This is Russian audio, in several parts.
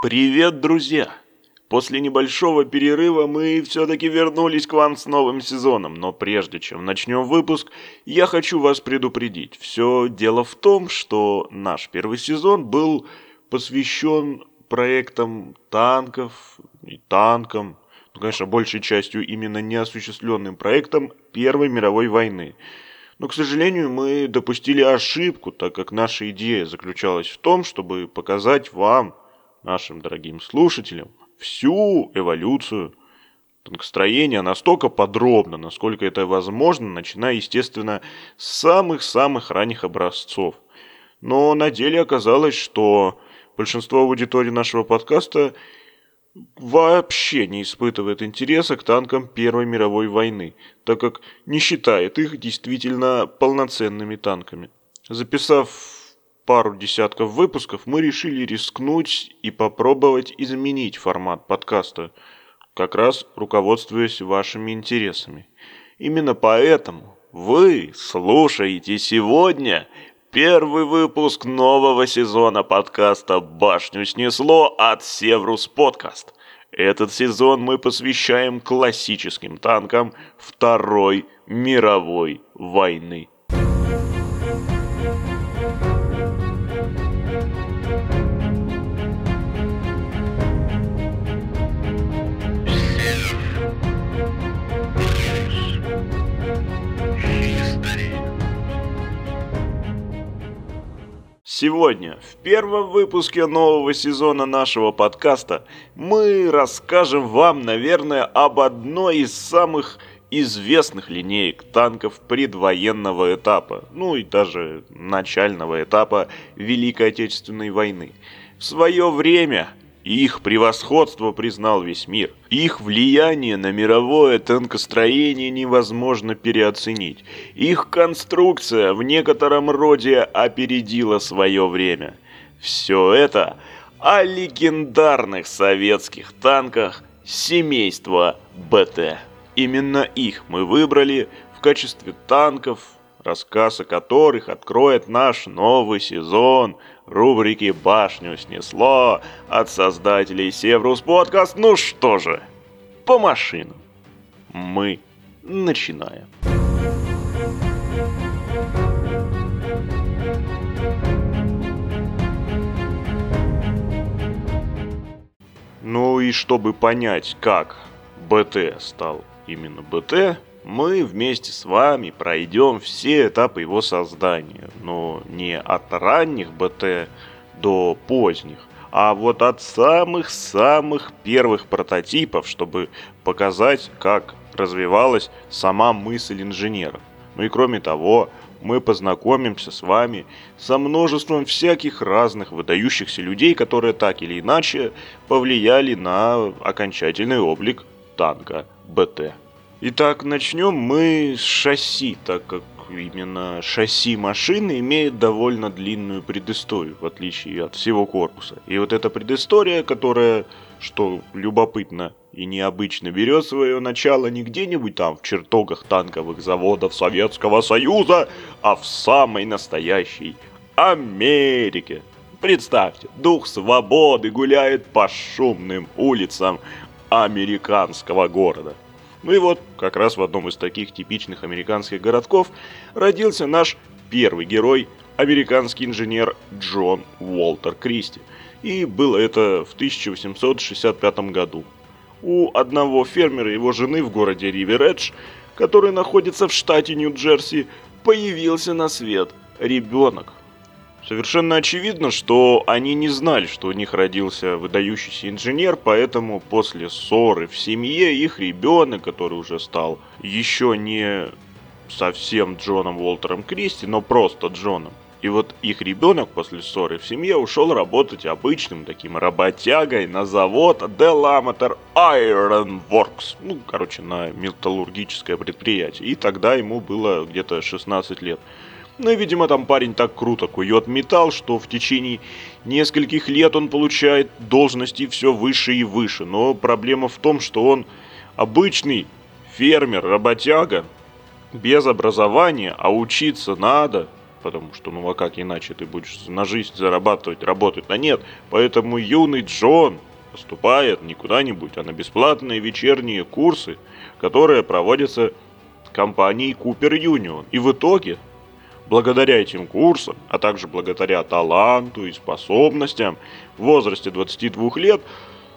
Привет, друзья! После небольшого перерыва мы все-таки вернулись к вам с новым сезоном, но прежде чем начнем выпуск, я хочу вас предупредить. Все дело в том, что наш первый сезон был посвящен проектам танков и танкам, ну, конечно, большей частью именно неосуществленным проектам Первой мировой войны. Но, к сожалению, мы допустили ошибку, так как наша идея заключалась в том, чтобы показать вам, нашим дорогим слушателям, всю эволюцию танкостроения настолько подробно, насколько это возможно, начиная, естественно, с самых-самых ранних образцов. Но на деле оказалось, что большинство аудитории нашего подкаста вообще не испытывает интереса к танкам Первой мировой войны, так как не считает их действительно полноценными танками. Записав пару десятков выпусков мы решили рискнуть и попробовать изменить формат подкаста, как раз руководствуясь вашими интересами. Именно поэтому вы слушаете сегодня первый выпуск нового сезона подкаста «Башню снесло» от Севрус Подкаст. Этот сезон мы посвящаем классическим танкам Второй мировой войны. Сегодня, в первом выпуске нового сезона нашего подкаста, мы расскажем вам, наверное, об одной из самых известных линеек танков предвоенного этапа, ну и даже начального этапа Великой Отечественной войны. В свое время их превосходство признал весь мир. Их влияние на мировое танкостроение невозможно переоценить. Их конструкция в некотором роде опередила свое время. Все это о легендарных советских танках семейства БТ. Именно их мы выбрали в качестве танков, рассказ о которых откроет наш новый сезон – рубрики «Башню снесло» от создателей Севрус Подкаст. Ну что же, по машинам. Мы начинаем. Ну и чтобы понять, как БТ стал именно БТ, мы вместе с вами пройдем все этапы его создания, но не от ранних БТ до поздних, а вот от самых-самых первых прототипов, чтобы показать, как развивалась сама мысль инженеров. Ну и кроме того, мы познакомимся с вами со множеством всяких разных выдающихся людей, которые так или иначе повлияли на окончательный облик танка БТ. Итак, начнем мы с шасси, так как именно шасси машины имеет довольно длинную предысторию, в отличие от всего корпуса. И вот эта предыстория, которая, что любопытно и необычно, берет свое начало не где-нибудь там в чертогах танковых заводов Советского Союза, а в самой настоящей Америке. Представьте, дух свободы гуляет по шумным улицам американского города. Ну и вот, как раз в одном из таких типичных американских городков родился наш первый герой, американский инженер Джон Уолтер Кристи. И было это в 1865 году. У одного фермера его жены в городе Ривередж, который находится в штате Нью-Джерси, появился на свет ребенок, Совершенно очевидно, что они не знали, что у них родился выдающийся инженер, поэтому после ссоры в семье их ребенок, который уже стал еще не совсем Джоном Уолтером Кристи, но просто Джоном. И вот их ребенок после ссоры в семье ушел работать обычным таким работягой на завод Delamater Iron Works. Ну, короче, на металлургическое предприятие. И тогда ему было где-то 16 лет. Ну и, видимо, там парень так круто кует металл, что в течение нескольких лет он получает должности все выше и выше. Но проблема в том, что он обычный фермер, работяга, без образования, а учиться надо. потому что, ну а как иначе ты будешь на жизнь зарабатывать, работать? А нет, поэтому юный Джон поступает не куда-нибудь, а на бесплатные вечерние курсы, которые проводятся компанией Cooper Union. И в итоге, благодаря этим курсам, а также благодаря таланту и способностям, в возрасте 22 лет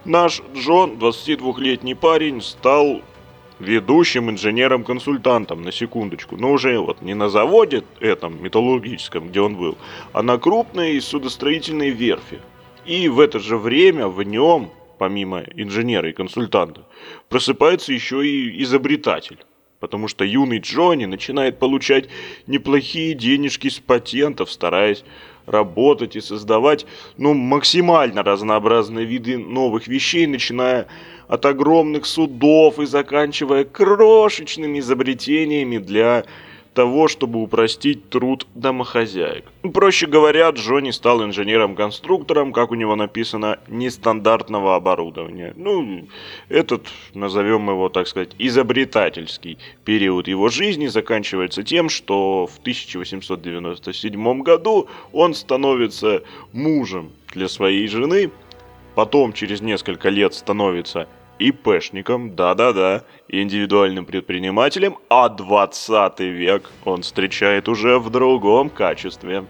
наш Джон, 22-летний парень, стал ведущим инженером-консультантом, на секундочку, но уже вот не на заводе этом металлургическом, где он был, а на крупной судостроительной верфи. И в это же время в нем, помимо инженера и консультанта, просыпается еще и изобретатель. Потому что юный Джонни начинает получать неплохие денежки с патентов, стараясь работать и создавать ну, максимально разнообразные виды новых вещей, начиная от огромных судов и заканчивая крошечными изобретениями для того, чтобы упростить труд домохозяек. Проще говоря, Джонни стал инженером-конструктором, как у него написано, нестандартного оборудования. Ну, этот, назовем его, так сказать, изобретательский период его жизни заканчивается тем, что в 1897 году он становится мужем для своей жены, потом через несколько лет становится ИПшником, да-да-да, индивидуальным предпринимателем, а 20 век он встречает уже в другом качестве.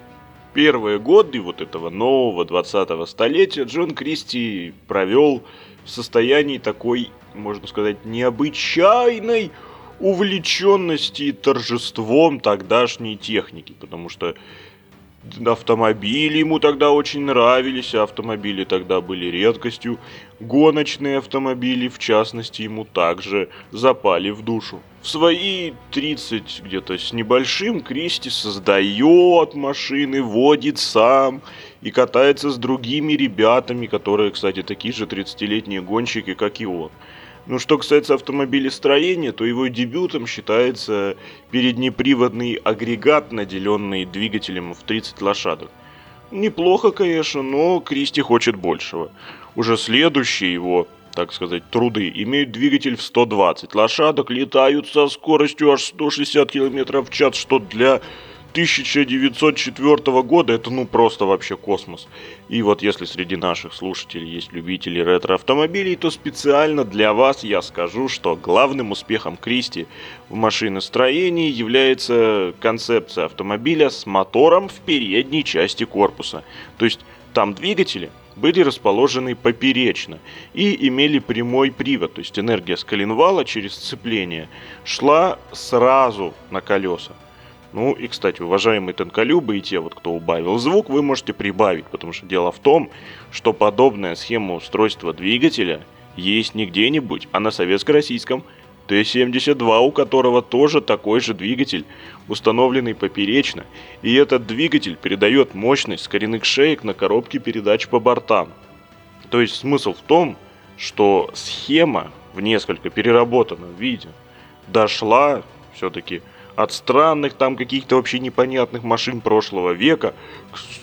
Первые годы вот этого нового 20-го столетия Джон Кристи провел в состоянии такой, можно сказать, необычайной увлеченности и торжеством тогдашней техники, потому что Автомобили ему тогда очень нравились, автомобили тогда были редкостью. Гоночные автомобили, в частности, ему также запали в душу. В свои 30 где-то с небольшим Кристи создает машины, водит сам и катается с другими ребятами, которые, кстати, такие же 30-летние гонщики, как и он. Ну, что касается автомобилестроения, то его дебютом считается переднеприводный агрегат, наделенный двигателем в 30 лошадок. Неплохо, конечно, но Кристи хочет большего. Уже следующие его, так сказать, труды имеют двигатель в 120 лошадок, летают со скоростью аж 160 км в час, что для 1904 года это ну просто вообще космос. И вот если среди наших слушателей есть любители ретро-автомобилей, то специально для вас я скажу, что главным успехом Кристи в машиностроении является концепция автомобиля с мотором в передней части корпуса. То есть там двигатели были расположены поперечно и имели прямой привод, то есть энергия с коленвала через сцепление шла сразу на колеса. Ну и, кстати, уважаемые тонколюбы и те, вот, кто убавил звук, вы можете прибавить, потому что дело в том, что подобная схема устройства двигателя есть не где-нибудь, а на советско-российском Т-72, у которого тоже такой же двигатель, установленный поперечно, и этот двигатель передает мощность коренных шеек на коробке передач по бортам. То есть смысл в том, что схема в несколько переработанном виде дошла все-таки от странных там каких-то вообще непонятных машин прошлого века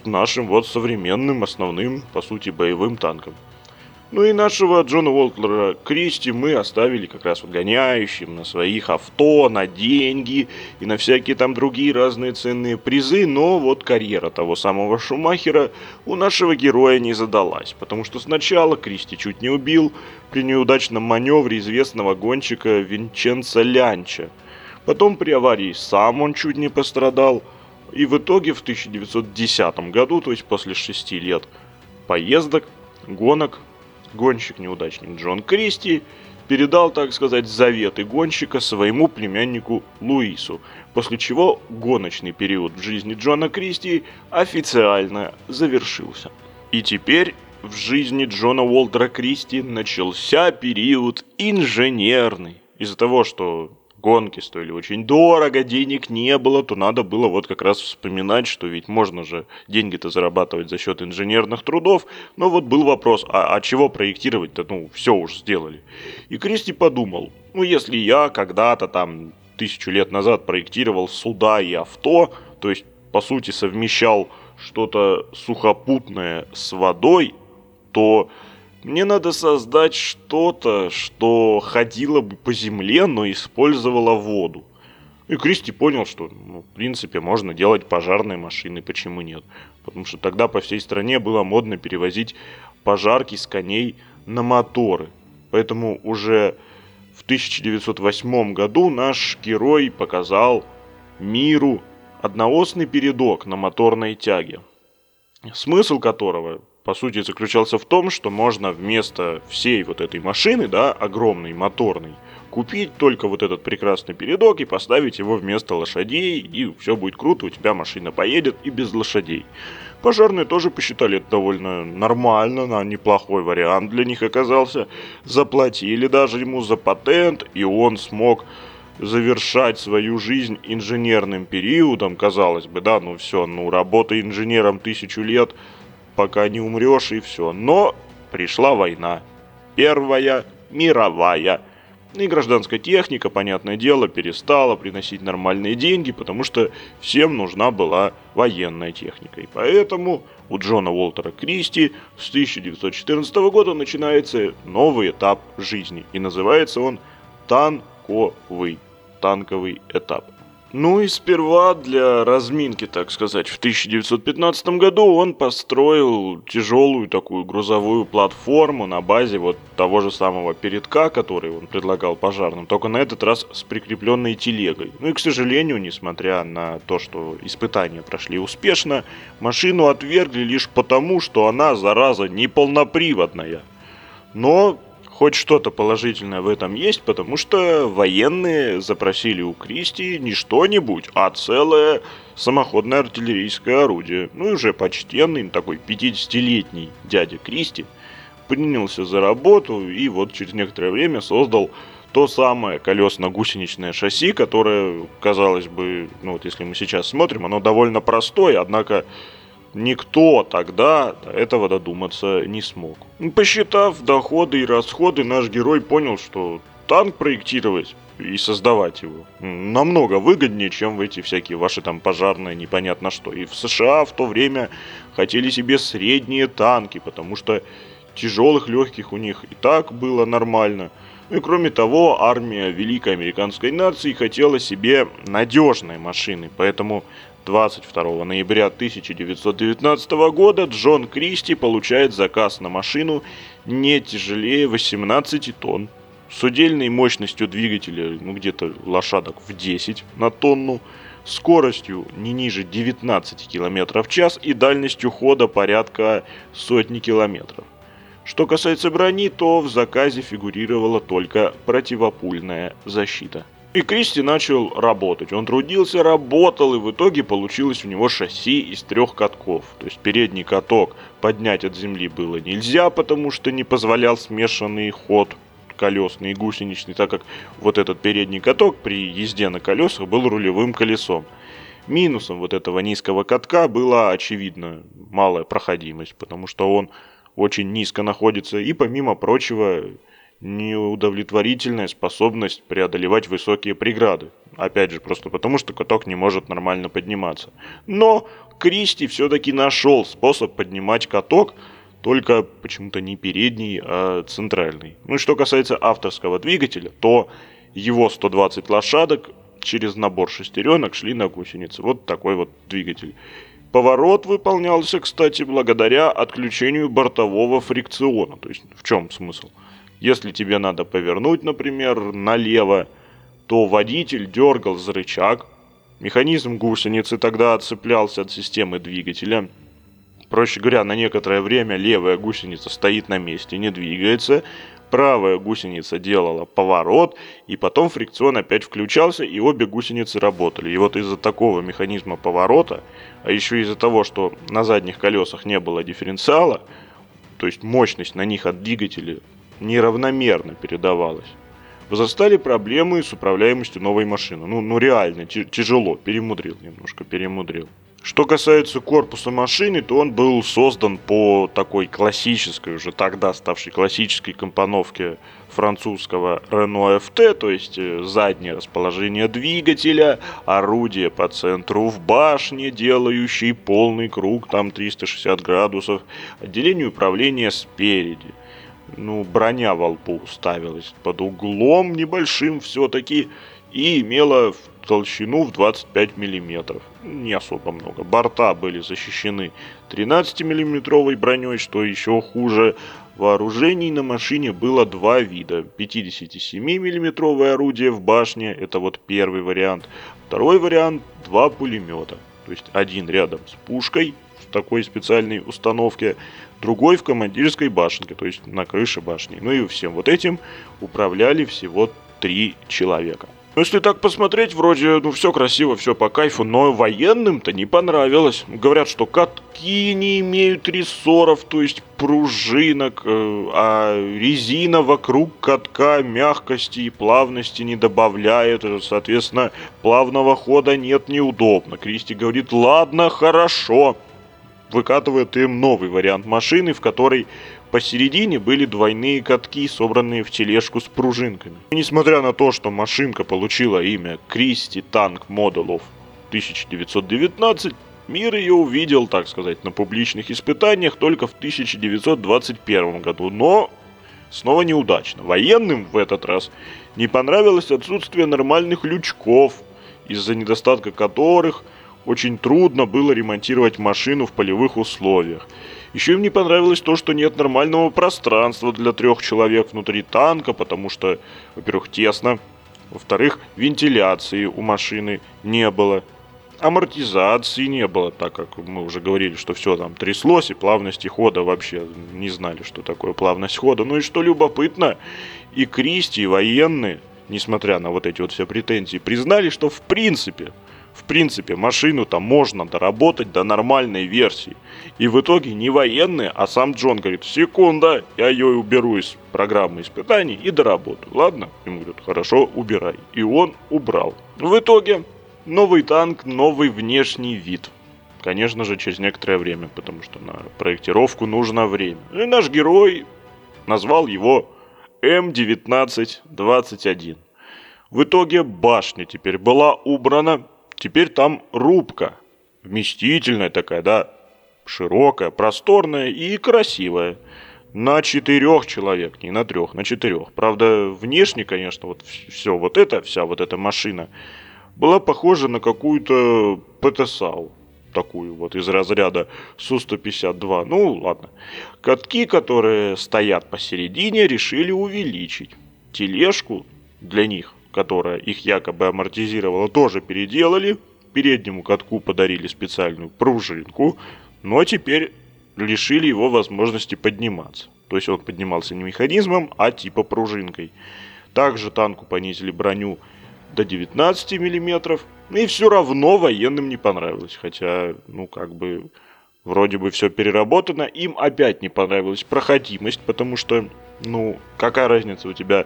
к нашим вот современным основным, по сути, боевым танкам. Ну и нашего Джона Уолклера Кристи мы оставили как раз вот гоняющим на своих авто, на деньги и на всякие там другие разные ценные призы, но вот карьера того самого Шумахера у нашего героя не задалась, потому что сначала Кристи чуть не убил при неудачном маневре известного гонщика Винченца Лянча – Потом при аварии сам он чуть не пострадал. И в итоге в 1910 году, то есть после шести лет поездок, гонок, гонщик-неудачник Джон Кристи передал, так сказать, заветы гонщика своему племяннику Луису, после чего гоночный период в жизни Джона Кристи официально завершился. И теперь в жизни Джона Уолтера Кристи начался период инженерный. Из-за того, что гонки стоили очень дорого, денег не было, то надо было вот как раз вспоминать, что ведь можно же деньги-то зарабатывать за счет инженерных трудов. Но вот был вопрос, а, а чего проектировать-то? Ну, все уж сделали. И Кристи подумал, ну, если я когда-то там тысячу лет назад проектировал суда и авто, то есть, по сути, совмещал что-то сухопутное с водой, то мне надо создать что-то, что ходило бы по земле, но использовало воду. И Кристи понял, что, ну, в принципе, можно делать пожарные машины, почему нет. Потому что тогда по всей стране было модно перевозить пожарки с коней на моторы. Поэтому уже в 1908 году наш герой показал миру одноосный передок на моторной тяге. Смысл которого, по сути, заключался в том, что можно вместо всей вот этой машины, да, огромной, моторной, купить только вот этот прекрасный передок и поставить его вместо лошадей, и все будет круто, у тебя машина поедет и без лошадей. Пожарные тоже посчитали это довольно нормально, на неплохой вариант для них оказался. Заплатили даже ему за патент, и он смог завершать свою жизнь инженерным периодом, казалось бы, да, ну все, ну работа инженером тысячу лет, пока не умрешь и все. Но пришла война. Первая мировая. И гражданская техника, понятное дело, перестала приносить нормальные деньги, потому что всем нужна была военная техника. И поэтому у Джона Уолтера Кристи с 1914 года начинается новый этап жизни. И называется он танковый танковый этап. Ну и сперва для разминки, так сказать, в 1915 году он построил тяжелую такую грузовую платформу на базе вот того же самого передка, который он предлагал пожарным, только на этот раз с прикрепленной телегой. Ну и, к сожалению, несмотря на то, что испытания прошли успешно, машину отвергли лишь потому, что она, зараза, неполноприводная. Но хоть что-то положительное в этом есть, потому что военные запросили у Кристи не что-нибудь, а целое самоходное артиллерийское орудие. Ну и уже почтенный, такой 50-летний дядя Кристи принялся за работу и вот через некоторое время создал то самое колесно-гусеничное шасси, которое, казалось бы, ну вот если мы сейчас смотрим, оно довольно простое, однако Никто тогда до этого додуматься не смог. Посчитав доходы и расходы, наш герой понял, что танк проектировать и создавать его намного выгоднее, чем в эти всякие ваши там пожарные непонятно что. И в США в то время хотели себе средние танки, потому что тяжелых легких у них и так было нормально. И кроме того, армия великой американской нации хотела себе надежной машины, поэтому 22 ноября 1919 года Джон Кристи получает заказ на машину не тяжелее 18 тонн, с удельной мощностью двигателя ну, где-то лошадок в 10 на тонну, скоростью не ниже 19 км в час и дальностью хода порядка сотни километров. Что касается брони, то в заказе фигурировала только противопульная защита. И Кристи начал работать. Он трудился, работал, и в итоге получилось у него шасси из трех катков. То есть передний каток поднять от земли было нельзя, потому что не позволял смешанный ход колесный и гусеничный, так как вот этот передний каток при езде на колесах был рулевым колесом. Минусом вот этого низкого катка была, очевидно, малая проходимость, потому что он очень низко находится, и помимо прочего неудовлетворительная способность преодолевать высокие преграды. Опять же, просто потому, что каток не может нормально подниматься. Но Кристи все-таки нашел способ поднимать каток, только почему-то не передний, а центральный. Ну и что касается авторского двигателя, то его 120 лошадок через набор шестеренок шли на гусеницы. Вот такой вот двигатель. Поворот выполнялся, кстати, благодаря отключению бортового фрикциона. То есть в чем смысл? Если тебе надо повернуть, например, налево, то водитель дергал за рычаг, механизм гусеницы тогда отцеплялся от системы двигателя. Проще говоря, на некоторое время левая гусеница стоит на месте, не двигается, правая гусеница делала поворот, и потом фрикцион опять включался, и обе гусеницы работали. И вот из-за такого механизма поворота, а еще из-за того, что на задних колесах не было дифференциала, то есть мощность на них от двигателя неравномерно передавалось. Возрастали проблемы с управляемостью новой машины. Ну, ну реально, тяжело, перемудрил немножко, перемудрил. Что касается корпуса машины, то он был создан по такой классической, уже тогда ставшей классической компоновке французского Renault FT, то есть э, заднее расположение двигателя, орудие по центру в башне, делающий полный круг, там 360 градусов, отделение управления спереди – ну, броня во лбу ставилась под углом небольшим все-таки и имела толщину в 25 мм. Не особо много. Борта были защищены 13 миллиметровой броней, что еще хуже. Вооружений на машине было два вида. 57 миллиметровое орудие в башне, это вот первый вариант. Второй вариант – два пулемета. То есть один рядом с пушкой такой специальной установке, другой в командирской башенке, то есть на крыше башни. Ну и всем вот этим управляли всего три человека. Ну, если так посмотреть, вроде, ну, все красиво, все по кайфу, но военным-то не понравилось. Говорят, что катки не имеют рессоров, то есть пружинок, э, а резина вокруг катка мягкости и плавности не добавляет. Соответственно, плавного хода нет, неудобно. Кристи говорит, ладно, хорошо. Выкатывает им новый вариант машины, в которой Посередине были двойные катки, собранные в тележку с пружинками. И несмотря на то, что машинка получила имя Кристи Танк Моделов 1919, мир ее увидел, так сказать, на публичных испытаниях только в 1921 году, но снова неудачно. Военным в этот раз не понравилось отсутствие нормальных лючков, из-за недостатка которых очень трудно было ремонтировать машину в полевых условиях. Еще им не понравилось то, что нет нормального пространства для трех человек внутри танка, потому что, во-первых, тесно, во-вторых, вентиляции у машины не было, амортизации не было, так как мы уже говорили, что все там тряслось, и плавности хода вообще не знали, что такое плавность хода. Ну и что любопытно, и Кристи, и военные, несмотря на вот эти вот все претензии, признали, что в принципе в принципе, машину там можно доработать до нормальной версии. И в итоге не военные, а сам Джон говорит, секунда, я ее уберу из программы испытаний и доработаю. Ладно? Ему говорят, хорошо, убирай. И он убрал. В итоге, новый танк, новый внешний вид. Конечно же, через некоторое время, потому что на проектировку нужно время. И наш герой назвал его М1921. В итоге башня теперь была убрана, Теперь там рубка. Вместительная такая, да, широкая, просторная и красивая. На четырех человек, не на трех, на четырех. Правда, внешне, конечно, вот все вот это, вся вот эта машина была похожа на какую-то ПТСАУ. Такую вот из разряда Су-152. Ну, ладно. Катки, которые стоят посередине, решили увеличить. Тележку для них которая их якобы амортизировала, тоже переделали. Переднему катку подарили специальную пружинку, но теперь лишили его возможности подниматься. То есть он поднимался не механизмом, а типа пружинкой. Также танку понизили броню до 19 мм, и все равно военным не понравилось. Хотя, ну как бы, вроде бы все переработано, им опять не понравилась проходимость, потому что, ну, какая разница у тебя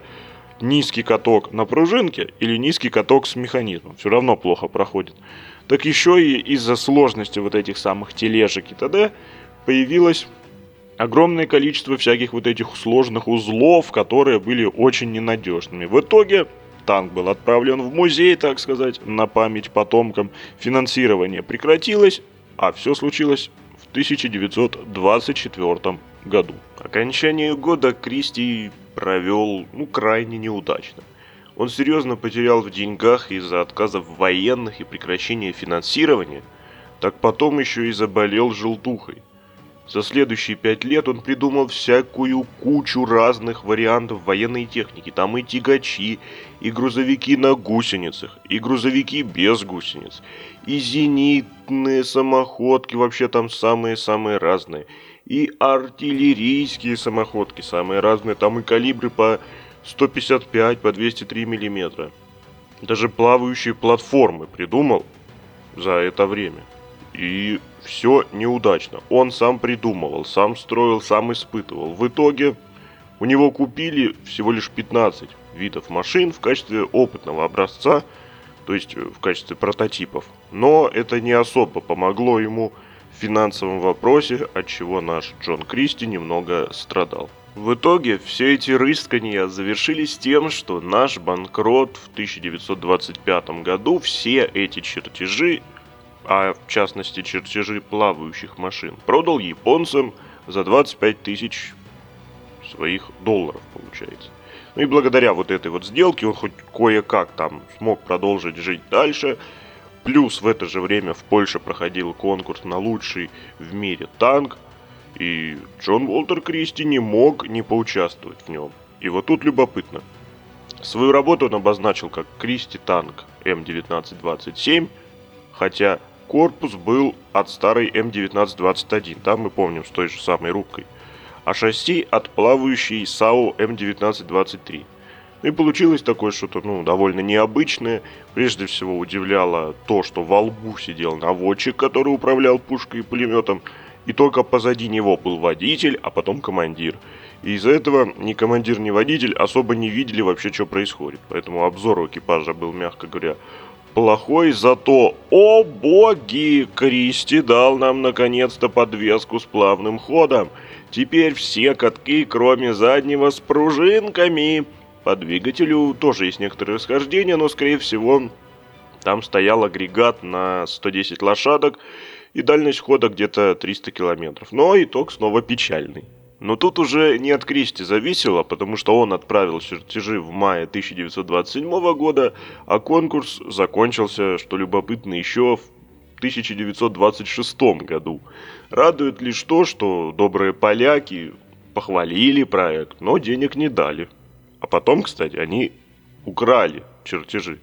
низкий каток на пружинке или низкий каток с механизмом. Все равно плохо проходит. Так еще и из-за сложности вот этих самых тележек и т.д. появилось огромное количество всяких вот этих сложных узлов, которые были очень ненадежными. В итоге танк был отправлен в музей, так сказать, на память потомкам. Финансирование прекратилось, а все случилось 1924 году. Окончание года Кристи провел, ну, крайне неудачно. Он серьезно потерял в деньгах из-за отказов военных и прекращения финансирования, так потом еще и заболел желтухой. За следующие пять лет он придумал всякую кучу разных вариантов военной техники. Там и тягачи, и грузовики на гусеницах, и грузовики без гусениц, и зенитные самоходки, вообще там самые-самые разные – и артиллерийские самоходки, самые разные, там и калибры по 155, по 203 миллиметра. Даже плавающие платформы придумал за это время. И все неудачно. Он сам придумывал, сам строил, сам испытывал. В итоге у него купили всего лишь 15 видов машин в качестве опытного образца, то есть в качестве прототипов. Но это не особо помогло ему финансовом вопросе, от чего наш Джон Кристи немного страдал. В итоге все эти рыскания завершились тем, что наш банкрот в 1925 году все эти чертежи, а в частности чертежи плавающих машин, продал японцам за 25 тысяч своих долларов, получается. Ну и благодаря вот этой вот сделке он хоть кое-как там смог продолжить жить дальше. Плюс в это же время в Польше проходил конкурс на лучший в мире танк. И Джон Уолтер Кристи не мог не поучаствовать в нем. И вот тут любопытно. Свою работу он обозначил как Кристи танк М1927, хотя корпус был от старой М1921, там мы помним с той же самой рубкой а шасси от плавающей САУ М1923. Ну и получилось такое что-то, ну, довольно необычное. Прежде всего удивляло то, что во лбу сидел наводчик, который управлял пушкой и пулеметом, и только позади него был водитель, а потом командир. И из-за этого ни командир, ни водитель особо не видели вообще, что происходит. Поэтому обзор у экипажа был, мягко говоря, плохой, зато, о боги, Кристи дал нам наконец-то подвеску с плавным ходом. Теперь все катки, кроме заднего, с пружинками. По двигателю тоже есть некоторые расхождения, но, скорее всего, там стоял агрегат на 110 лошадок и дальность хода где-то 300 километров. Но итог снова печальный. Но тут уже не от Кристи зависело, потому что он отправил чертежи в мае 1927 года, а конкурс закончился, что любопытно, еще в 1926 году. Радует лишь то, что добрые поляки похвалили проект, но денег не дали. А потом, кстати, они украли чертежи.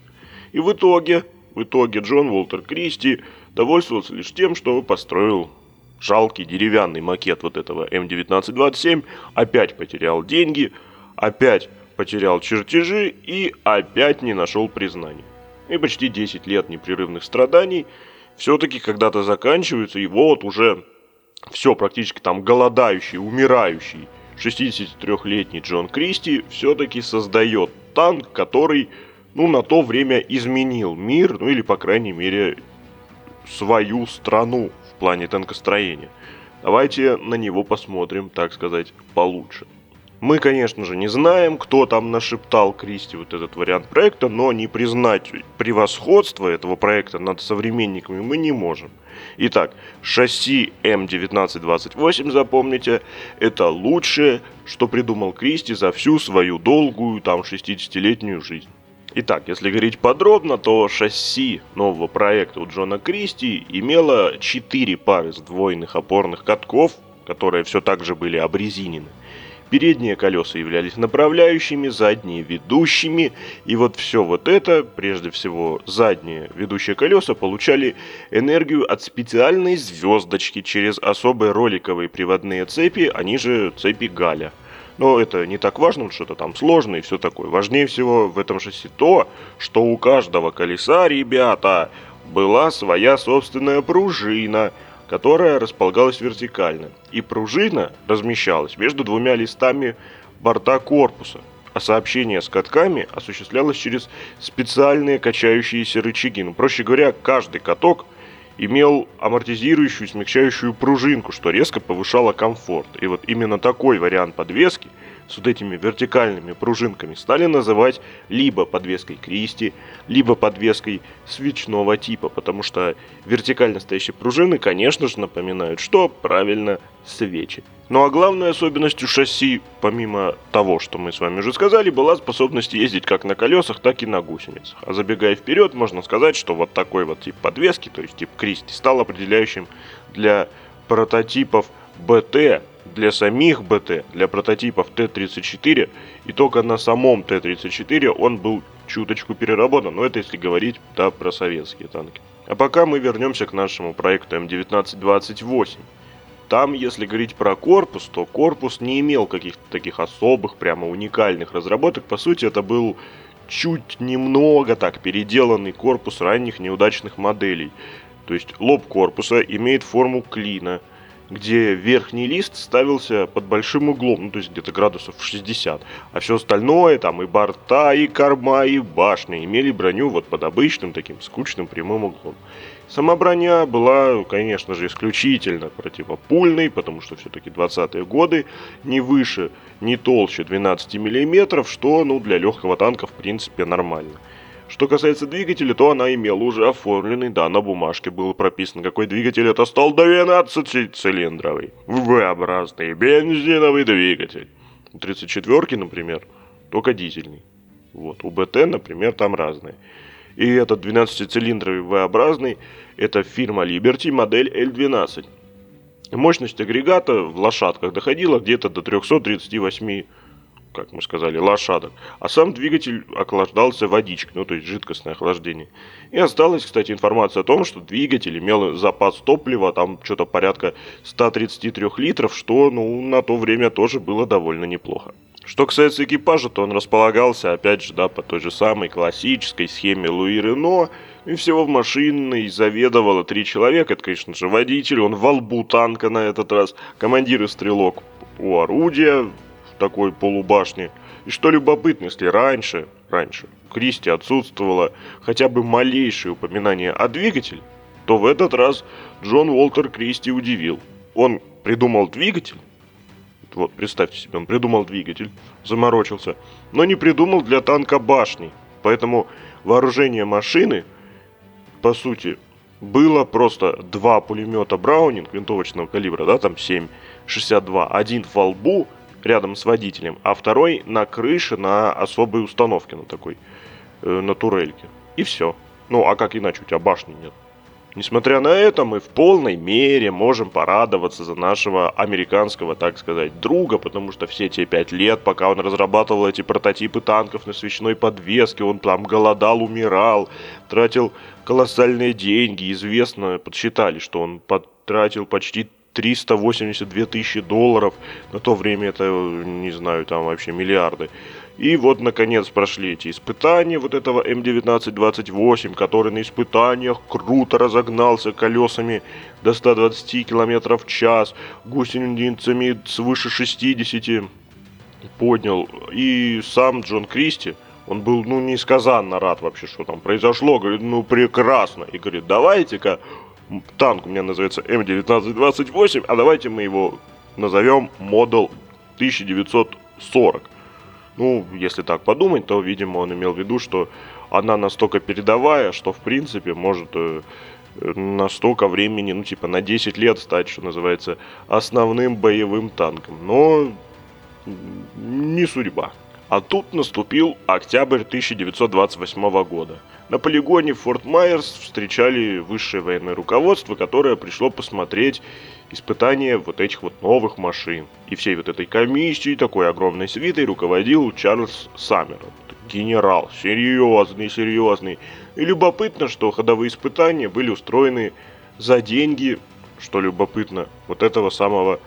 И в итоге, в итоге Джон Уолтер Кристи довольствовался лишь тем, что построил жалкий деревянный макет вот этого М1927, опять потерял деньги, опять потерял чертежи и опять не нашел признания. И почти 10 лет непрерывных страданий – все-таки когда-то заканчиваются, и вот уже все практически там голодающий, умирающий 63-летний Джон Кристи все-таки создает танк, который, ну, на то время изменил мир, ну, или, по крайней мере, свою страну плане танкостроения. Давайте на него посмотрим, так сказать, получше. Мы, конечно же, не знаем, кто там нашептал Кристи вот этот вариант проекта, но не признать превосходство этого проекта над современниками мы не можем. Итак, шасси М1928, запомните, это лучшее, что придумал Кристи за всю свою долгую, там, 60-летнюю жизнь. Итак, если говорить подробно, то шасси нового проекта у Джона Кристи имело 4 пары сдвоенных опорных катков, которые все так же были обрезинены. Передние колеса являлись направляющими, задние ведущими, и вот все вот это, прежде всего задние ведущие колеса, получали энергию от специальной звездочки через особые роликовые приводные цепи, они же цепи Галя. Но это не так важно, что-то там сложное и все такое. Важнее всего в этом шасси то, что у каждого колеса, ребята, была своя собственная пружина – которая располагалась вертикально, и пружина размещалась между двумя листами борта корпуса, а сообщение с катками осуществлялось через специальные качающиеся рычаги. Ну, проще говоря, каждый каток имел амортизирующую смягчающую пружинку, что резко повышало комфорт. И вот именно такой вариант подвески – с вот этими вертикальными пружинками стали называть либо подвеской Кристи, либо подвеской свечного типа, потому что вертикально стоящие пружины, конечно же, напоминают, что правильно свечи. Ну а главной особенностью шасси, помимо того, что мы с вами уже сказали, была способность ездить как на колесах, так и на гусеницах. А забегая вперед, можно сказать, что вот такой вот тип подвески, то есть тип Кристи, стал определяющим для прототипов БТ для самих БТ, для прототипов Т-34, и только на самом Т-34 он был чуточку переработан, но это если говорить да, про советские танки. А пока мы вернемся к нашему проекту М1928. Там, если говорить про корпус, то корпус не имел каких-то таких особых, прямо уникальных разработок. По сути, это был чуть немного так переделанный корпус ранних неудачных моделей. То есть лоб корпуса имеет форму клина, где верхний лист ставился под большим углом, ну то есть где-то градусов 60, а все остальное, там и борта, и корма, и башня, имели броню вот под обычным таким скучным прямым углом. Сама броня была, конечно же, исключительно противопульной, потому что все-таки 20-е годы не выше, не толще 12 мм, что ну, для легкого танка в принципе нормально. Что касается двигателя, то она имела уже оформленный, да, на бумажке было прописано, какой двигатель это стал 12-цилиндровый, V-образный бензиновый двигатель. У 34-ки, например, только дизельный. Вот. У БТ, например, там разные. И этот 12-цилиндровый V-образный, это фирма Liberty, модель L12. Мощность агрегата в лошадках доходила где-то до 338 как мы сказали, лошадок. А сам двигатель охлаждался водичкой, ну то есть жидкостное охлаждение. И осталась, кстати, информация о том, что двигатель имел запас топлива, там что-то порядка 133 литров, что ну на то время тоже было довольно неплохо. Что касается экипажа, то он располагался, опять же, да, по той же самой классической схеме Луи Рено, и всего в машине заведовало три человека. Это, конечно же, водитель, он во лбу танка на этот раз, командир и стрелок у орудия, такой полубашни. И что любопытно, если раньше, раньше, Кристи отсутствовало хотя бы малейшее упоминание о двигателе, то в этот раз Джон Уолтер Кристи удивил. Он придумал двигатель, вот представьте себе, он придумал двигатель, заморочился, но не придумал для танка башни. Поэтому вооружение машины, по сути, было просто два пулемета Браунинг винтовочного калибра, да, там 7,62, один во лбу рядом с водителем, а второй на крыше на особой установке, на такой, э, на турельке. И все. Ну, а как иначе, у тебя башни нет. Несмотря на это, мы в полной мере можем порадоваться за нашего американского, так сказать, друга, потому что все те пять лет, пока он разрабатывал эти прототипы танков на свечной подвеске, он там голодал, умирал, тратил колоссальные деньги. Известно, подсчитали, что он потратил почти 382 тысячи долларов. На то время это, не знаю, там вообще миллиарды. И вот, наконец, прошли эти испытания вот этого М1928, который на испытаниях круто разогнался колесами до 120 км в час, гусеницами свыше 60 поднял. И сам Джон Кристи, он был, ну, несказанно рад вообще, что там произошло. Говорит, ну, прекрасно. И говорит, давайте-ка танк у меня называется М1928, а давайте мы его назовем Model 1940. Ну, если так подумать, то, видимо, он имел в виду, что она настолько передовая, что, в принципе, может э, на столько времени, ну, типа, на 10 лет стать, что называется, основным боевым танком. Но не судьба. А тут наступил октябрь 1928 года. На полигоне Форт Майерс встречали высшее военное руководство, которое пришло посмотреть испытания вот этих вот новых машин. И всей вот этой комиссией, такой огромной свитой, руководил Чарльз Саммерон. Генерал, серьезный, серьезный. И любопытно, что ходовые испытания были устроены за деньги, что любопытно, вот этого самого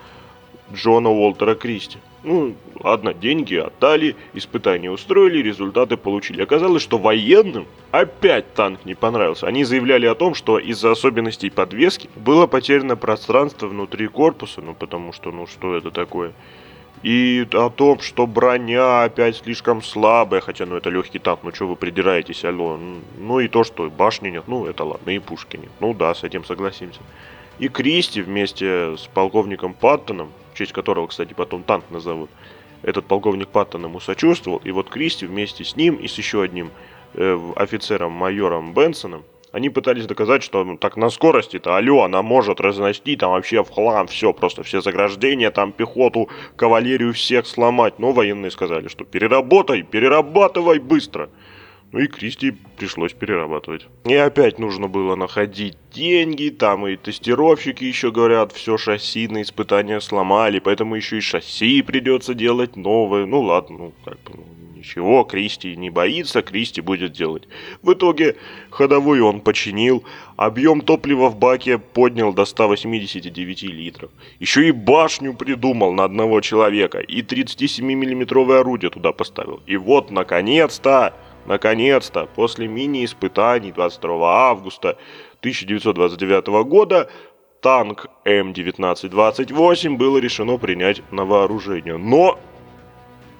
Джона Уолтера Кристи. Ну, ладно, деньги отдали, испытания устроили, результаты получили. Оказалось, что военным опять танк не понравился. Они заявляли о том, что из-за особенностей подвески было потеряно пространство внутри корпуса, ну потому что, ну что это такое? И о том, что броня опять слишком слабая, хотя, ну, это легкий танк, ну, что вы придираетесь, алло. Ну, и то, что башни нет, ну, это ладно, и пушки нет. Ну, да, с этим согласимся. И Кристи вместе с полковником Паттоном в честь которого, кстати, потом танк назовут, этот полковник Паттон ему сочувствовал, и вот Кристи вместе с ним и с еще одним э, офицером, майором Бенсоном, они пытались доказать, что ну, так на скорости-то, алло, она может разнести там вообще в хлам все, просто все заграждения, там пехоту, кавалерию всех сломать. Но военные сказали, что переработай, перерабатывай быстро. Ну и Кристи пришлось перерабатывать. И опять нужно было находить деньги, там и тестировщики еще говорят, все шасси на испытания сломали, поэтому еще и шасси придется делать новые. Ну ладно, ну как бы, ну, ничего, Кристи не боится, Кристи будет делать. В итоге ходовой он починил, объем топлива в баке поднял до 189 литров. Еще и башню придумал на одного человека, и 37-миллиметровое орудие туда поставил. И вот, наконец-то, Наконец-то, после мини-испытаний 22 августа 1929 года, танк М1928 было решено принять на вооружение. Но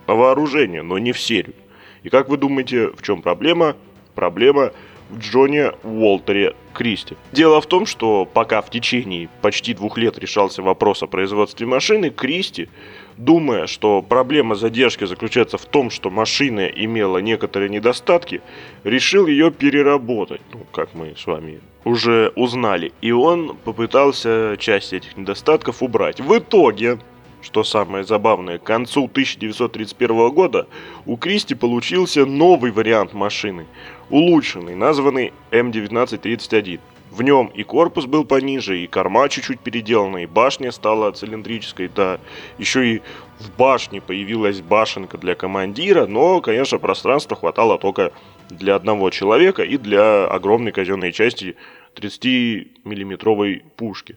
на вооружение, но не в серию. И как вы думаете, в чем проблема? Проблема в Джоне Уолтере Кристи. Дело в том, что пока в течение почти двух лет решался вопрос о производстве машины, Кристи думая, что проблема задержки заключается в том, что машина имела некоторые недостатки, решил ее переработать, ну, как мы с вами уже узнали. И он попытался часть этих недостатков убрать. В итоге, что самое забавное, к концу 1931 года у Кристи получился новый вариант машины, улучшенный, названный М1931. В нем и корпус был пониже, и корма чуть-чуть переделана, и башня стала цилиндрической, да, еще и в башне появилась башенка для командира, но, конечно, пространства хватало только для одного человека и для огромной казенной части 30-миллиметровой пушки.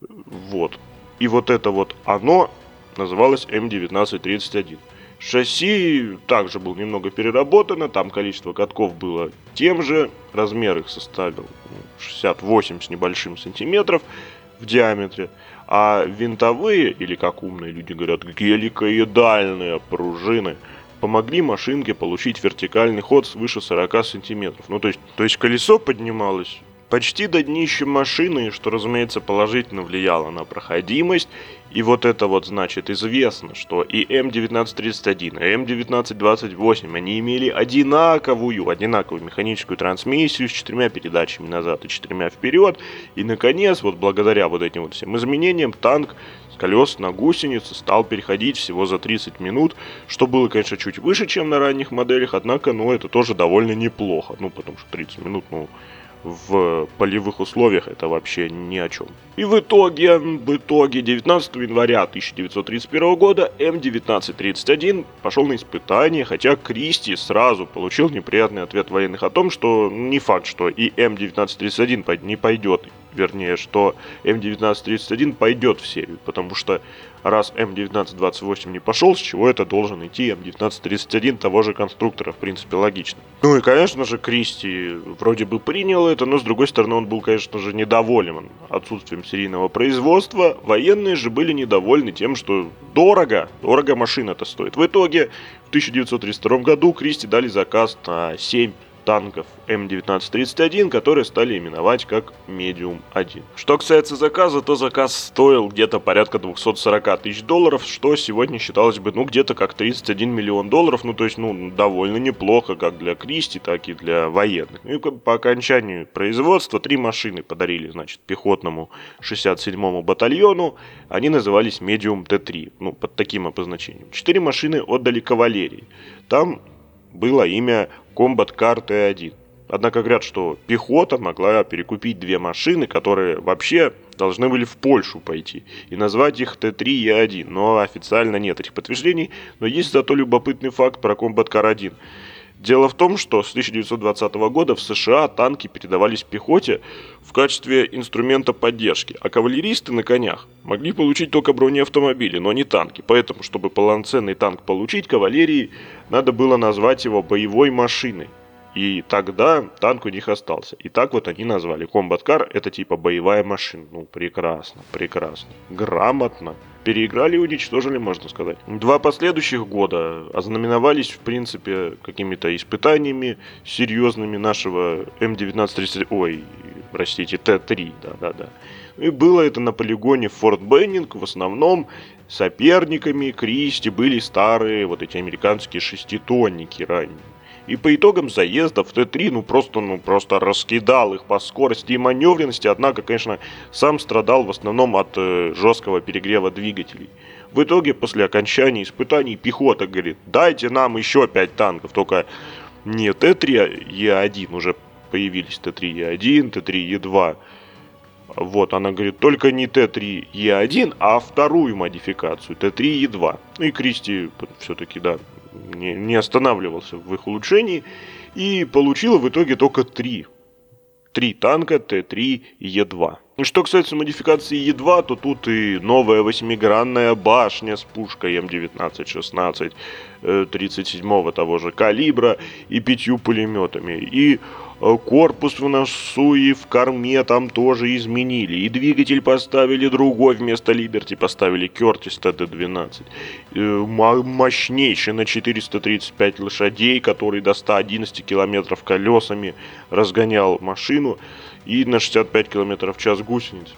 Вот. И вот это вот оно называлось М1931. Шасси также было немного переработано, там количество катков было тем же, размер их составил 68 с небольшим сантиметров в диаметре, а винтовые, или как умные люди говорят, геликоидальные пружины помогли машинке получить вертикальный ход свыше 40 сантиметров. Ну, то есть, то есть колесо поднималось почти до днища машины, что, разумеется, положительно влияло на проходимость. И вот это вот значит известно, что и М1931, и М1928, они имели одинаковую, одинаковую механическую трансмиссию с четырьмя передачами назад и четырьмя вперед. И, наконец, вот благодаря вот этим вот всем изменениям, танк с колес на гусеницы стал переходить всего за 30 минут, что было, конечно, чуть выше, чем на ранних моделях, однако, ну, это тоже довольно неплохо. Ну, потому что 30 минут, ну, в полевых условиях это вообще ни о чем. И в итоге, в итоге 19 января 1931 года М1931 пошел на испытание, хотя Кристи сразу получил неприятный ответ военных о том, что не факт, что и М1931 не пойдет, вернее, что М1931 пойдет в серию, потому что раз М1928 не пошел, с чего это должен идти М1931 того же конструктора, в принципе, логично. Ну и, конечно же, Кристи вроде бы принял это, но, с другой стороны, он был, конечно же, недоволен отсутствием серийного производства. Военные же были недовольны тем, что дорого, дорого машина-то стоит. В итоге, в 1932 году Кристи дали заказ на 7 танков М1931, которые стали именовать как Medium 1. Что касается заказа, то заказ стоил где-то порядка 240 тысяч долларов, что сегодня считалось бы, ну, где-то как 31 миллион долларов, ну, то есть, ну, довольно неплохо, как для Кристи, так и для военных. И по окончанию производства три машины подарили, значит, пехотному 67-му батальону, они назывались Medium Т-3, ну, под таким обозначением. Четыре машины отдали кавалерии. Там было имя Car T1. Однако говорят, что пехота могла перекупить две машины, которые вообще должны были в Польшу пойти, и назвать их Т3 и 1 но официально нет этих подтверждений, но есть зато любопытный факт про Car 1. Дело в том, что с 1920 года в США танки передавались пехоте в качестве инструмента поддержки, а кавалеристы на конях могли получить только бронеавтомобили, но не танки. Поэтому, чтобы полноценный танк получить, кавалерии надо было назвать его боевой машиной. И тогда танк у них остался. И так вот они назвали. Car это типа боевая машина. Ну, прекрасно, прекрасно. Грамотно. Переиграли и уничтожили, можно сказать. Два последующих года ознаменовались, в принципе, какими-то испытаниями серьезными нашего М1930... Ой, простите, Т-3, да-да-да. И было это на полигоне Форт Беннинг, в основном соперниками Кристи были старые вот эти американские шеститонники ранние. И по итогам заезда в Т-3, ну просто, ну просто раскидал их по скорости и маневренности, однако, конечно, сам страдал в основном от э, жесткого перегрева двигателей. В итоге, после окончания испытаний, пехота говорит, дайте нам еще 5 танков, только не Т-3 Е1, уже появились Т-3 Е1, Т-3 Е2. Вот, она говорит, только не Т3 Е1, а вторую модификацию, Т3 Е2. Ну и Кристи все-таки, да, не, не останавливался в их улучшении и получила в итоге только три. Три танка Т-3 и Е2. Что касается модификации Е2, то тут и новая восьмигранная башня с пушкой М19-16 37 того же калибра и пятью пулеметами. И Э, корпус в носу и в корме там тоже изменили. И двигатель поставили другой, вместо Либерти поставили Кертис ТД-12. Э, мощнейший на 435 лошадей, который до 111 километров колесами разгонял машину и на 65 км в час гусениц.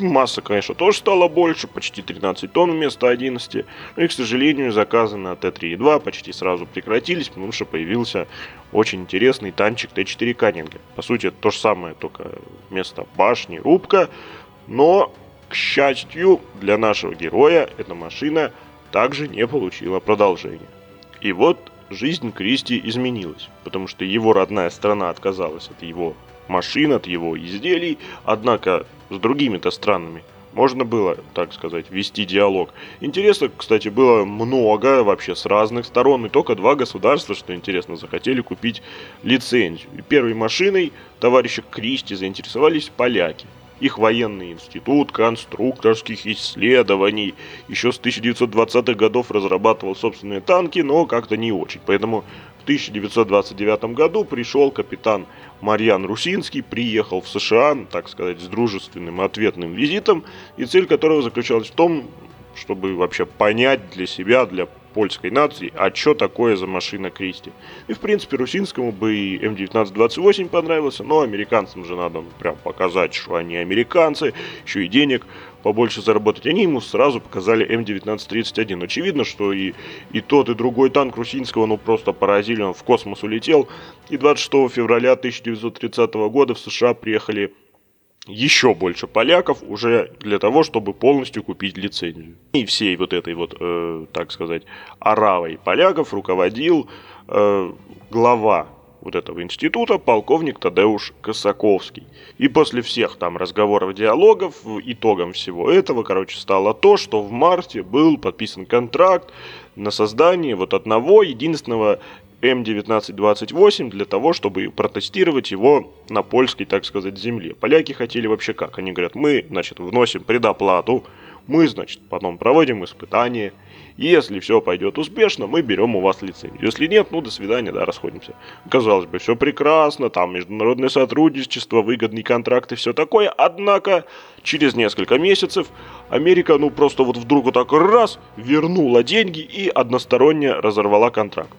Масса, конечно, тоже стала больше, почти 13 тонн вместо 11. Но и, к сожалению, заказы на Т-3.2 почти сразу прекратились, потому что появился очень интересный танчик Т-4 Каннинга. По сути, это то же самое, только вместо башни рубка, но К счастью для нашего героя, эта машина также не получила продолжения. И вот жизнь Кристи изменилась, потому что его родная страна отказалась от его машин, от его изделий, однако с другими-то странами можно было, так сказать, вести диалог. Интересно, кстати, было много вообще с разных сторон, и только два государства, что интересно, захотели купить лицензию. И первой машиной товарища Кристи заинтересовались поляки – их военный институт конструкторских исследований еще с 1920-х годов разрабатывал собственные танки, но как-то не очень. Поэтому 1929 году пришел капитан Марьян Русинский, приехал в США, так сказать, с дружественным ответным визитом, и цель которого заключалась в том, чтобы вообще понять для себя, для польской нации, а что такое за машина Кристи. И, в принципе, Русинскому бы и М1928 понравился, но американцам же надо прям показать, что они американцы, еще и денег побольше заработать. Они ему сразу показали М1931. Очевидно, что и, и тот, и другой танк Русинского, ну, просто поразили, он в космос улетел. И 26 февраля 1930 года в США приехали еще больше поляков уже для того, чтобы полностью купить лицензию. И всей вот этой вот, э, так сказать, оравой поляков руководил э, глава вот этого института полковник Тадеуш Косаковский. И после всех там разговоров, диалогов, итогом всего этого, короче, стало то, что в марте был подписан контракт на создание вот одного единственного М1928 для того, чтобы протестировать его на польской, так сказать, земле. Поляки хотели вообще как? Они говорят, мы, значит, вносим предоплату, мы, значит, потом проводим испытания. Если все пойдет успешно, мы берем у вас лицензию. Если нет, ну до свидания, да, расходимся. Казалось бы, все прекрасно, там международное сотрудничество, выгодный контракт и все такое. Однако, через несколько месяцев Америка, ну просто вот вдруг вот так раз, вернула деньги и односторонне разорвала контракт.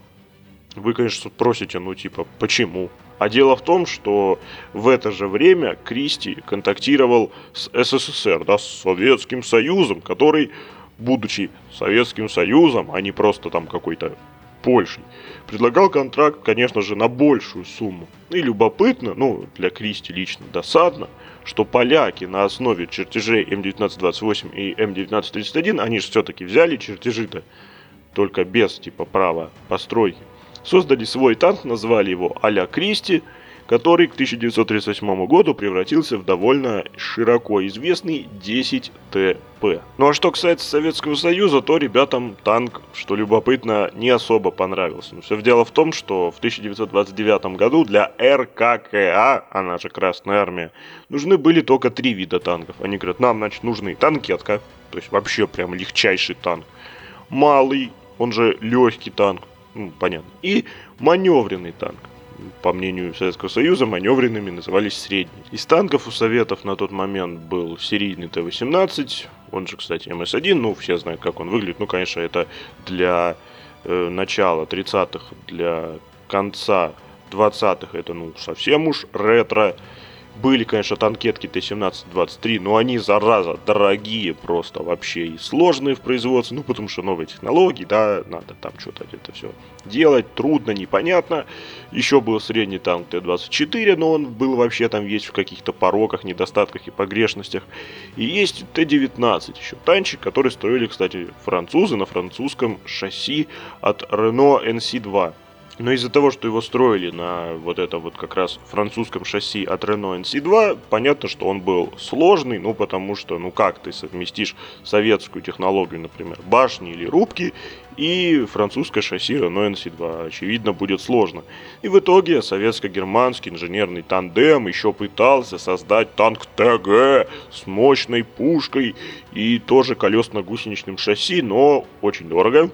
Вы, конечно, спросите, ну типа, почему? А дело в том, что в это же время Кристи контактировал с СССР, да, с Советским Союзом, который, будучи Советским Союзом, а не просто там какой-то Польшей, предлагал контракт, конечно же, на большую сумму. И любопытно, ну, для Кристи лично досадно, что поляки на основе чертежей М1928 и М1931, они же все-таки взяли чертежи-то, только без типа права постройки создали свой танк, назвали его а-ля Кристи, который к 1938 году превратился в довольно широко известный 10ТП. Ну а что касается Советского Союза, то ребятам танк, что любопытно, не особо понравился. Но все дело в том, что в 1929 году для РККА, она же Красная Армия, нужны были только три вида танков. Они говорят, нам, значит, нужны танкетка, то есть вообще прям легчайший танк. Малый, он же легкий танк, ну, понятно. И маневренный танк. По мнению Советского Союза, маневренными назывались средние. Из танков у Советов на тот момент был серийный Т-18, он же, кстати, МС-1, ну, все знают, как он выглядит. Ну, конечно, это для э, начала 30-х, для конца 20-х, это, ну, совсем уж ретро. Были, конечно, танкетки Т-17-23, но они, зараза, дорогие просто вообще и сложные в производстве, ну, потому что новые технологии, да, надо там что-то это все делать, трудно, непонятно. Еще был средний танк Т-24, но он был вообще там весь в каких-то пороках, недостатках и погрешностях. И есть Т-19 еще, танчик, который строили, кстати, французы на французском шасси от Renault NC2. Но из-за того, что его строили на вот это вот как раз французском шасси от Renault NC2, понятно, что он был сложный, ну потому что, ну как ты совместишь советскую технологию, например, башни или рубки, и французское шасси Renault NC2, очевидно, будет сложно. И в итоге советско-германский инженерный тандем еще пытался создать танк ТГ с мощной пушкой и тоже колесно-гусеничным шасси, но очень дорого,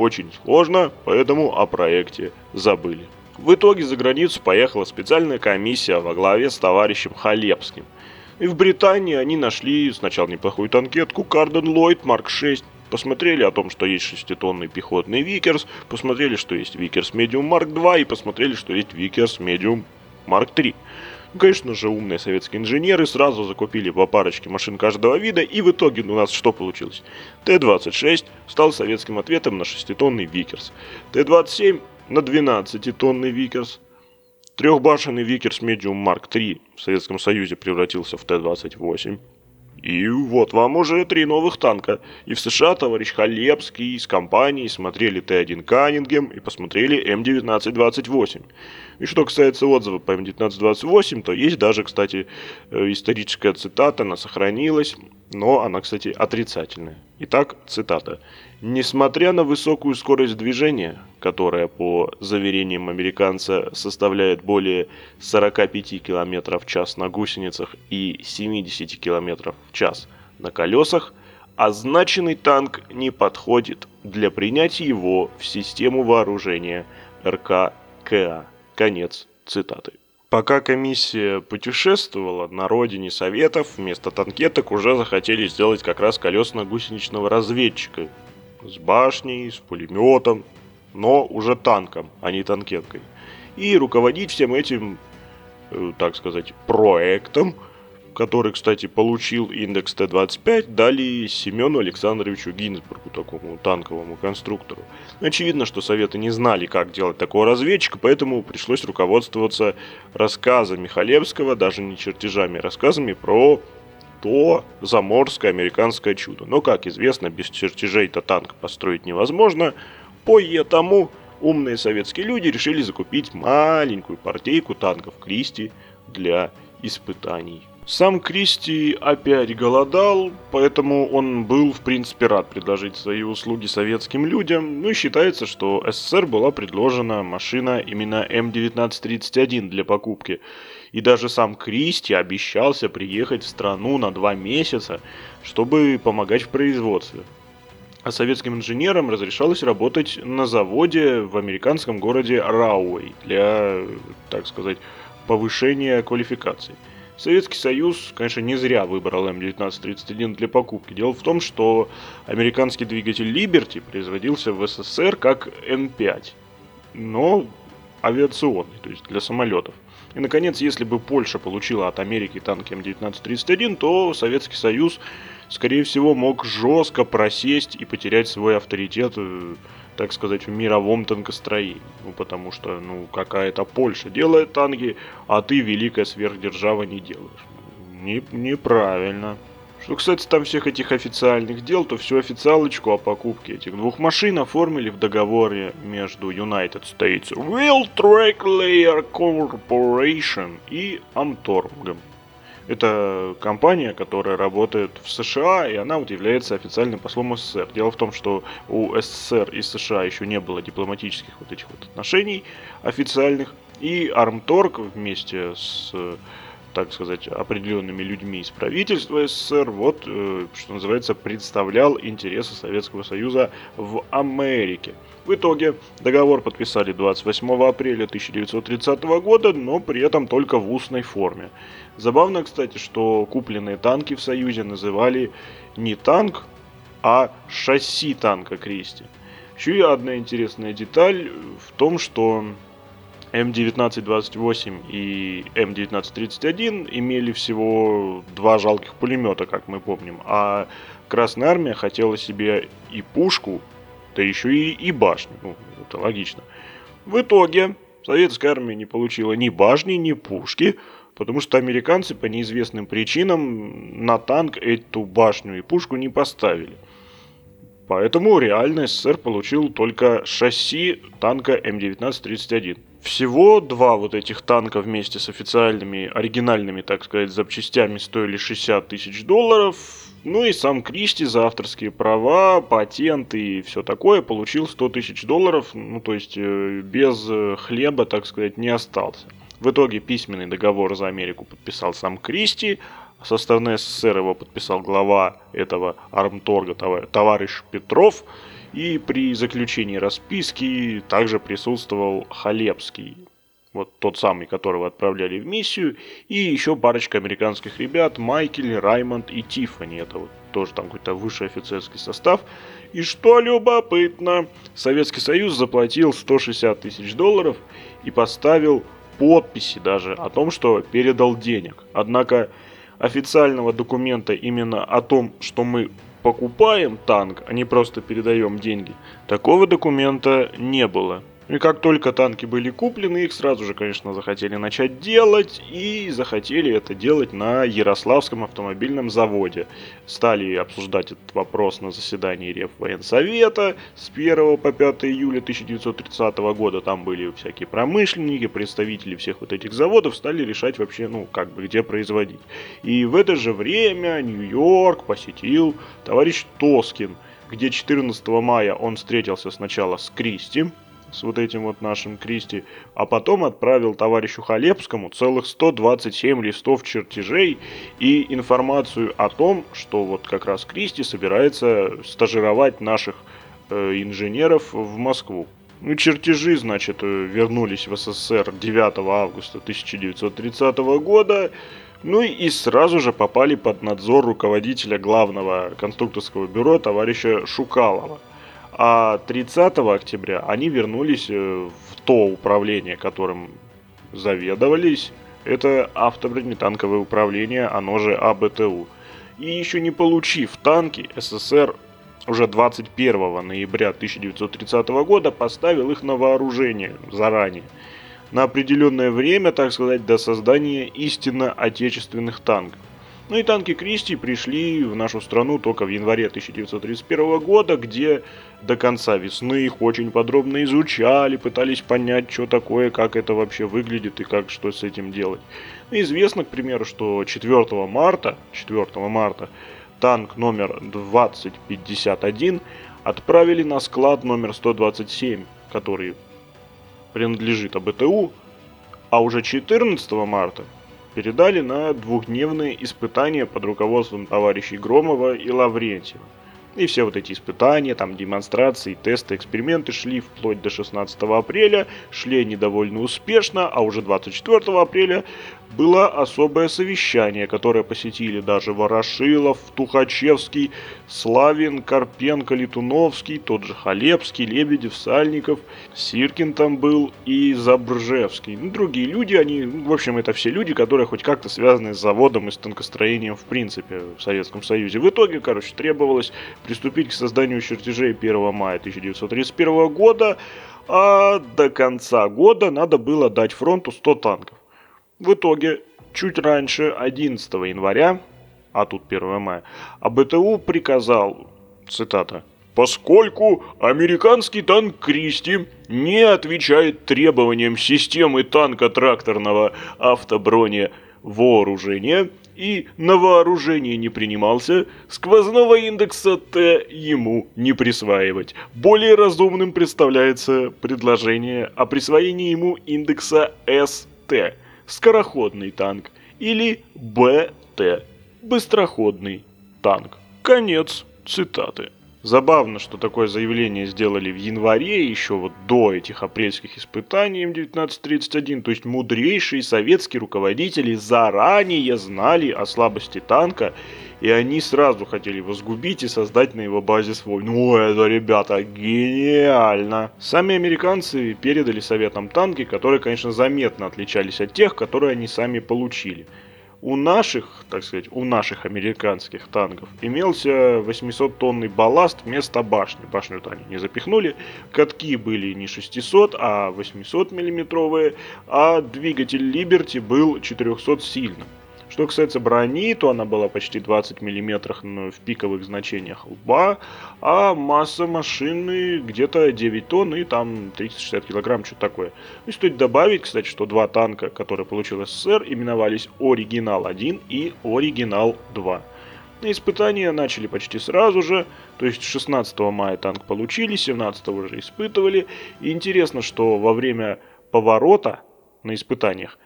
очень сложно, поэтому о проекте забыли. В итоге за границу поехала специальная комиссия во главе с товарищем Халепским. И в Британии они нашли сначала неплохую танкетку Carden Loyd Mark 6, посмотрели о том, что есть шеститонный пехотный Викерс, посмотрели, что есть Vickers Medium Mark 2 и посмотрели, что есть Vickers Medium Mark 3. Ну, конечно же, умные советские инженеры сразу закупили по парочке машин каждого вида, и в итоге у нас что получилось? Т-26 стал советским ответом на 6-тонный Викерс. Т-27 на 12-тонный Викерс. Трехбашенный Vickers Medium Mark III в Советском Союзе превратился в Т-28. И вот вам уже три новых танка. И в США товарищ Халепский с компанией смотрели Т-1 Каннингем и посмотрели М1928. И что касается отзыва по М1928, то есть даже, кстати, э, историческая цитата, она сохранилась, но она, кстати, отрицательная. Итак, цитата. Несмотря на высокую скорость движения, которая, по заверениям американца, составляет более 45 км в час на гусеницах и 70 км в час на колесах, означенный танк не подходит для принятия его в систему вооружения РККА. Конец цитаты. Пока комиссия путешествовала на родине Советов, вместо танкеток уже захотели сделать как раз колесно-гусеничного разведчика, с башней, с пулеметом, но уже танком, а не танкеткой. И руководить всем этим, э, так сказать, проектом, который, кстати, получил индекс Т-25, дали Семену Александровичу Гинзбургу, такому танковому конструктору. Очевидно, что Советы не знали, как делать такого разведчика, поэтому пришлось руководствоваться рассказами Халевского, даже не чертежами, а рассказами про то заморское американское чудо. Но, как известно, без чертежей-то танк построить невозможно, поэтому умные советские люди решили закупить маленькую партейку танков Кристи для испытаний. Сам Кристи опять голодал, поэтому он был, в принципе, рад предложить свои услуги советским людям. Ну и считается, что СССР была предложена машина именно М1931 для покупки. И даже сам Кристи обещался приехать в страну на два месяца, чтобы помогать в производстве. А советским инженерам разрешалось работать на заводе в американском городе Рауэй для, так сказать, повышения квалификации. Советский Союз, конечно, не зря выбрал М1931 для покупки. Дело в том, что американский двигатель Liberty производился в СССР как М5, но авиационный, то есть для самолетов. И, наконец, если бы Польша получила от Америки танки М1931, то Советский Союз, скорее всего, мог жестко просесть и потерять свой авторитет, э, так сказать, в мировом танкостроении. Ну, потому что, ну, какая-то Польша делает танки, а ты, великая сверхдержава, не делаешь. Не, неправильно. Что кстати там всех этих официальных дел, то всю официалочку о покупке этих двух машин оформили в договоре между United States Wheel Track Layer Corporation и Amtorgом. Это компания, которая работает в США, и она вот является официальным послом СССР. Дело в том, что у СССР и США еще не было дипломатических вот этих вот отношений официальных, и Армторг вместе с так сказать, определенными людьми из правительства СССР, вот, э, что называется, представлял интересы Советского Союза в Америке. В итоге договор подписали 28 апреля 1930 года, но при этом только в устной форме. Забавно, кстати, что купленные танки в Союзе называли не танк, а шасси танка Кристи. Еще и одна интересная деталь в том, что М1928 и М1931 имели всего два жалких пулемета, как мы помним, а Красная Армия хотела себе и пушку, да еще и, и башню. Ну, это логично. В итоге Советская армия не получила ни башни, ни пушки, потому что американцы по неизвестным причинам на танк эту башню и пушку не поставили. Поэтому реально СССР получил только шасси танка М1931. Всего два вот этих танка вместе с официальными, оригинальными, так сказать, запчастями стоили 60 тысяч долларов. Ну и сам Кристи за авторские права, патенты и все такое получил 100 тысяч долларов. Ну то есть э, без э, хлеба, так сказать, не остался. В итоге письменный договор за Америку подписал сам Кристи, Составной СССР его подписал глава этого армторга товарищ Петров. И при заключении расписки также присутствовал Халепский, вот тот самый, которого отправляли в миссию, и еще парочка американских ребят, Майкель, Раймонд и Тиффани, это вот тоже там какой-то высший офицерский состав. И что любопытно, Советский Союз заплатил 160 тысяч долларов и поставил подписи даже о том, что передал денег. Однако официального документа именно о том, что мы покупаем танк, а не просто передаем деньги, такого документа не было. И как только танки были куплены, их сразу же, конечно, захотели начать делать, и захотели это делать на Ярославском автомобильном заводе. Стали обсуждать этот вопрос на заседании Реввоенсовета с 1 по 5 июля 1930 года. Там были всякие промышленники, представители всех вот этих заводов, стали решать вообще, ну, как бы, где производить. И в это же время Нью-Йорк посетил товарищ Тоскин, где 14 мая он встретился сначала с Кристи, с вот этим вот нашим Кристи, а потом отправил товарищу Халепскому целых 127 листов чертежей и информацию о том, что вот как раз Кристи собирается стажировать наших э, инженеров в Москву. Ну, чертежи, значит, э, вернулись в СССР 9 августа 1930 года, ну и сразу же попали под надзор руководителя главного конструкторского бюро товарища Шукалова – а 30 октября они вернулись э, в то управление, которым заведовались. Это автобронетанковое управление, оно же АБТУ. И еще не получив танки, СССР уже 21 ноября 1930 года поставил их на вооружение заранее. На определенное время, так сказать, до создания истинно отечественных танков. Ну и танки Кристи пришли в нашу страну только в январе 1931 года, где до конца весны их очень подробно изучали, пытались понять, что такое, как это вообще выглядит и как что с этим делать. Ну, известно, к примеру, что 4 марта, 4 марта танк номер 2051 отправили на склад номер 127, который принадлежит АБТУ, а уже 14 марта передали на двухдневные испытания под руководством товарищей Громова и Лаврентьева. И все вот эти испытания, там демонстрации, тесты, эксперименты шли вплоть до 16 апреля, шли они довольно успешно, а уже 24 апреля было особое совещание, которое посетили даже Ворошилов, Тухачевский, Славин, Карпенко, Летуновский, тот же Халепский, Лебедев, Сальников, Сиркин там был и Забржевский. Ну, другие люди, они, в общем, это все люди, которые хоть как-то связаны с заводом и с танкостроением в принципе в Советском Союзе. В итоге, короче, требовалось приступить к созданию чертежей 1 мая 1931 года, а до конца года надо было дать фронту 100 танков. В итоге, чуть раньше, 11 января, а тут 1 мая, АБТУ приказал, цитата, Поскольку американский танк Кристи не отвечает требованиям системы танка-тракторного автоброне вооружения и на вооружение не принимался, сквозного индекса Т ему не присваивать. Более разумным представляется предложение о присвоении ему индекса СТ – скороходный танк, или БТ – быстроходный танк. Конец цитаты. Забавно, что такое заявление сделали в январе, еще вот до этих апрельских испытаний М1931, то есть мудрейшие советские руководители заранее знали о слабости танка, и они сразу хотели его сгубить и создать на его базе свой. Ну это, ребята, гениально! Сами американцы передали советам танки, которые, конечно, заметно отличались от тех, которые они сами получили у наших, так сказать, у наших американских танков имелся 800-тонный балласт вместо башни. Башню-то они не запихнули. Катки были не 600, а 800 миллиметровые, а двигатель Liberty был 400 сильным. Что касается брони, то она была почти 20 мм в пиковых значениях лба, а масса машины где-то 9 тонн и там 30-60 килограмм, что-то такое. И стоит добавить, кстати, что два танка, которые получил СССР, именовались Оригинал-1 и Оригинал-2. Испытания начали почти сразу же, то есть 16 мая танк получили, 17 уже испытывали. И интересно, что во время поворота на испытаниях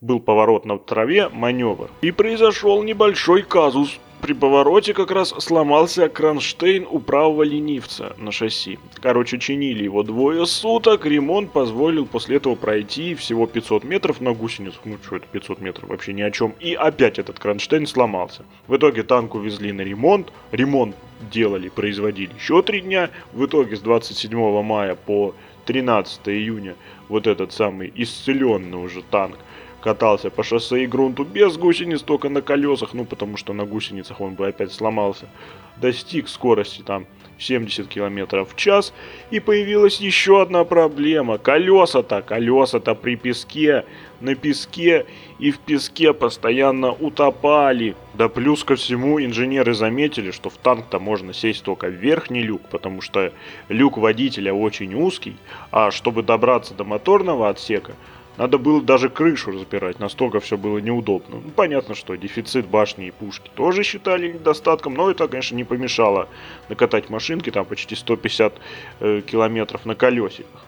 был поворот на траве, маневр. И произошел небольшой казус. При повороте как раз сломался кронштейн у правого ленивца на шасси. Короче, чинили его двое суток, ремонт позволил после этого пройти всего 500 метров на гусеницах. Ну что это 500 метров, вообще ни о чем. И опять этот кронштейн сломался. В итоге танк увезли на ремонт. Ремонт делали, производили еще три дня. В итоге с 27 мая по 13 июня вот этот самый исцеленный уже танк катался по шоссе и грунту без гусениц, только на колесах, ну потому что на гусеницах он бы опять сломался, достиг скорости там 70 км в час. И появилась еще одна проблема. Колеса-то, колеса-то при песке, на песке и в песке постоянно утопали. Да плюс ко всему инженеры заметили, что в танк-то можно сесть только в верхний люк, потому что люк водителя очень узкий, а чтобы добраться до моторного отсека, надо было даже крышу разбирать, настолько все было неудобно. Ну, понятно, что дефицит башни и пушки тоже считали недостатком, но это, конечно, не помешало накатать машинки, там почти 150 э, километров на колесиках.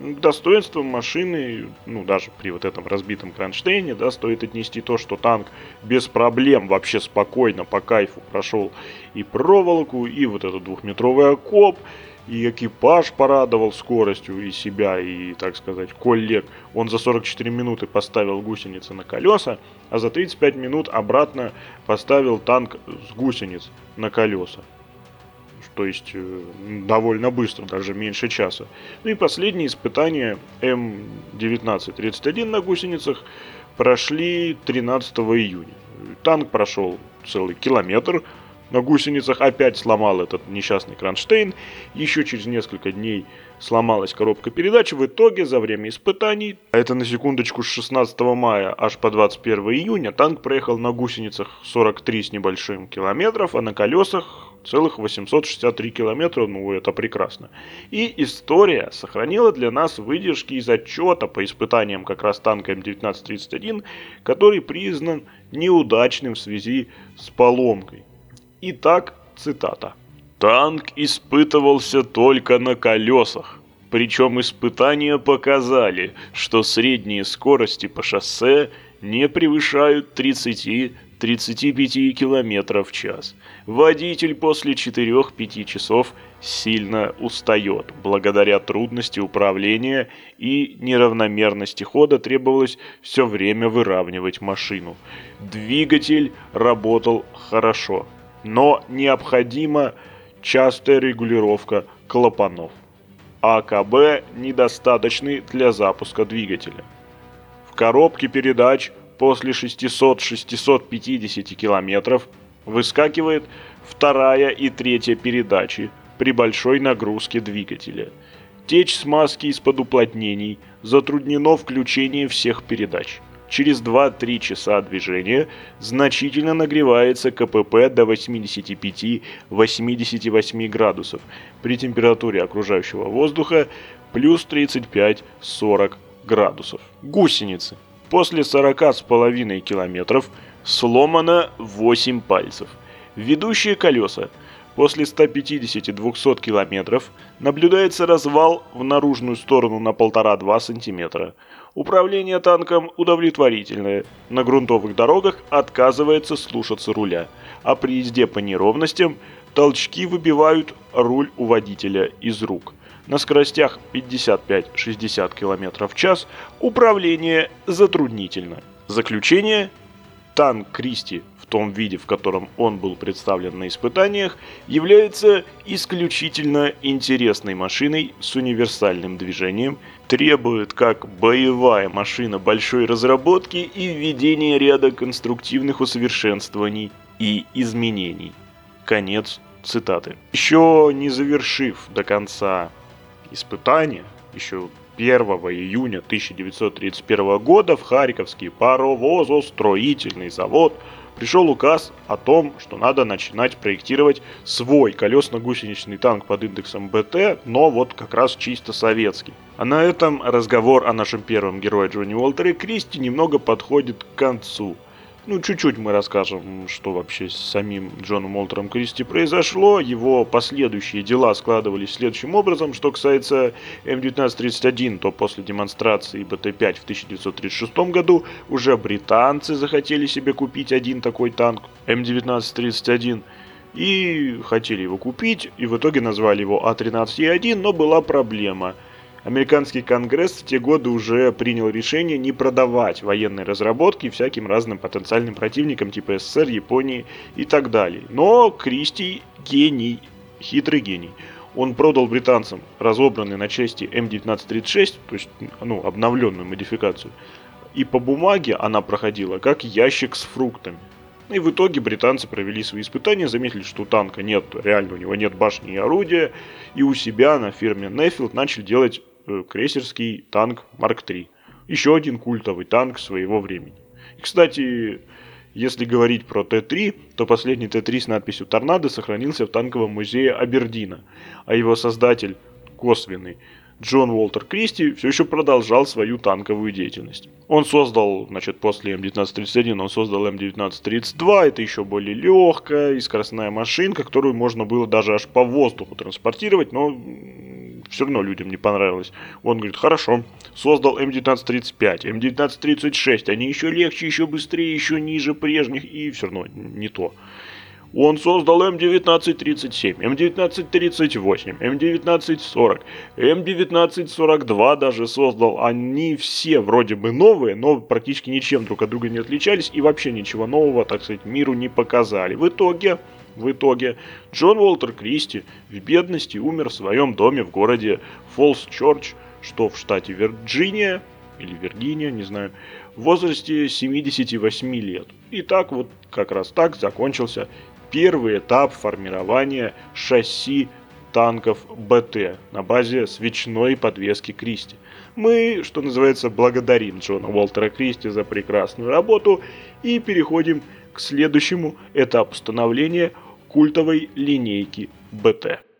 К достоинствам машины, ну, даже при вот этом разбитом кронштейне, да, стоит отнести то, что танк без проблем, вообще спокойно, по кайфу прошел и проволоку, и вот этот двухметровый окоп, и экипаж порадовал скоростью и себя, и, так сказать, коллег. Он за 44 минуты поставил гусеницы на колеса, а за 35 минут обратно поставил танк с гусениц на колеса. То есть э, довольно быстро, даже меньше часа. Ну и последние испытания М1931 на гусеницах прошли 13 июня. Танк прошел целый километр, на гусеницах опять сломал этот несчастный кронштейн. Еще через несколько дней сломалась коробка передач. В итоге за время испытаний, а это на секундочку с 16 мая аж по 21 июня, танк проехал на гусеницах 43 с небольшим километров, а на колесах целых 863 километра, ну это прекрасно. И история сохранила для нас выдержки из отчета по испытаниям как раз танка М1931, который признан неудачным в связи с поломкой. Итак, цитата. «Танк испытывался только на колесах. Причем испытания показали, что средние скорости по шоссе не превышают 30-35 км в час. Водитель после 4-5 часов сильно устает. Благодаря трудности управления и неравномерности хода требовалось все время выравнивать машину. Двигатель работал хорошо но необходима частая регулировка клапанов. АКБ недостаточный для запуска двигателя. В коробке передач после 600-650 км выскакивает вторая и третья передачи при большой нагрузке двигателя. Течь смазки из-под уплотнений затруднено включение всех передач через 2-3 часа движения значительно нагревается КПП до 85-88 градусов при температуре окружающего воздуха плюс 35-40 градусов. Гусеницы. После 40,5 километров сломано 8 пальцев. Ведущие колеса. После 150-200 километров наблюдается развал в наружную сторону на 1,5-2 см. Управление танком удовлетворительное. На грунтовых дорогах отказывается слушаться руля. А при езде по неровностям толчки выбивают руль у водителя из рук. На скоростях 55-60 км в час управление затруднительно. Заключение. Танк Кристи том виде, в котором он был представлен на испытаниях, является исключительно интересной машиной с универсальным движением, требует как боевая машина большой разработки и введения ряда конструктивных усовершенствований и изменений. Конец цитаты. Еще не завершив до конца испытания, еще 1 июня 1931 года в Харьковский паровозостроительный завод пришел указ о том, что надо начинать проектировать свой колесно-гусеничный танк под индексом БТ, но вот как раз чисто советский. А на этом разговор о нашем первом герое Джонни Уолтере Кристи немного подходит к концу. Ну, чуть-чуть мы расскажем, что вообще с самим Джоном Уолтером Кристи произошло. Его последующие дела складывались следующим образом. Что касается М1931, то после демонстрации БТ-5 в 1936 году уже британцы захотели себе купить один такой танк М1931 и хотели его купить, и в итоге назвали его А13Е1, но была проблема – Американский конгресс в те годы уже принял решение не продавать военные разработки всяким разным потенциальным противникам типа СССР, Японии и так далее. Но Кристи гений, хитрый гений. Он продал британцам разобранный на части М1936, то есть ну, обновленную модификацию, и по бумаге она проходила как ящик с фруктами. И в итоге британцы провели свои испытания, заметили, что танка нет, реально у него нет башни и орудия, и у себя на фирме Неффилд начали делать крейсерский танк Марк III. Еще один культовый танк своего времени. И, кстати, если говорить про Т-3, то последний Т-3 с надписью «Торнадо» сохранился в танковом музее Абердина, а его создатель, косвенный, Джон Уолтер Кристи все еще продолжал свою танковую деятельность. Он создал, значит, после М1931 он создал М1932, это еще более легкая и скоростная машинка, которую можно было даже аж по воздуху транспортировать, но все равно людям не понравилось. Он говорит, хорошо, создал М1935, М1936, они еще легче, еще быстрее, еще ниже прежних, и все равно не то. Он создал М1937, М1938, М1940, М1942 даже создал. Они все вроде бы новые, но практически ничем друг от друга не отличались и вообще ничего нового, так сказать, миру не показали. В итоге, в итоге Джон Уолтер Кристи в бедности умер в своем доме в городе Фолс-Чорч, что в штате Вирджиния, или Виргиния, не знаю, в возрасте 78 лет. И так вот, как раз так закончился первый этап формирования шасси танков БТ на базе свечной подвески Кристи. Мы, что называется, благодарим Джона Уолтера Кристи за прекрасную работу и переходим к следующему этапу становления культовой линейки БТ.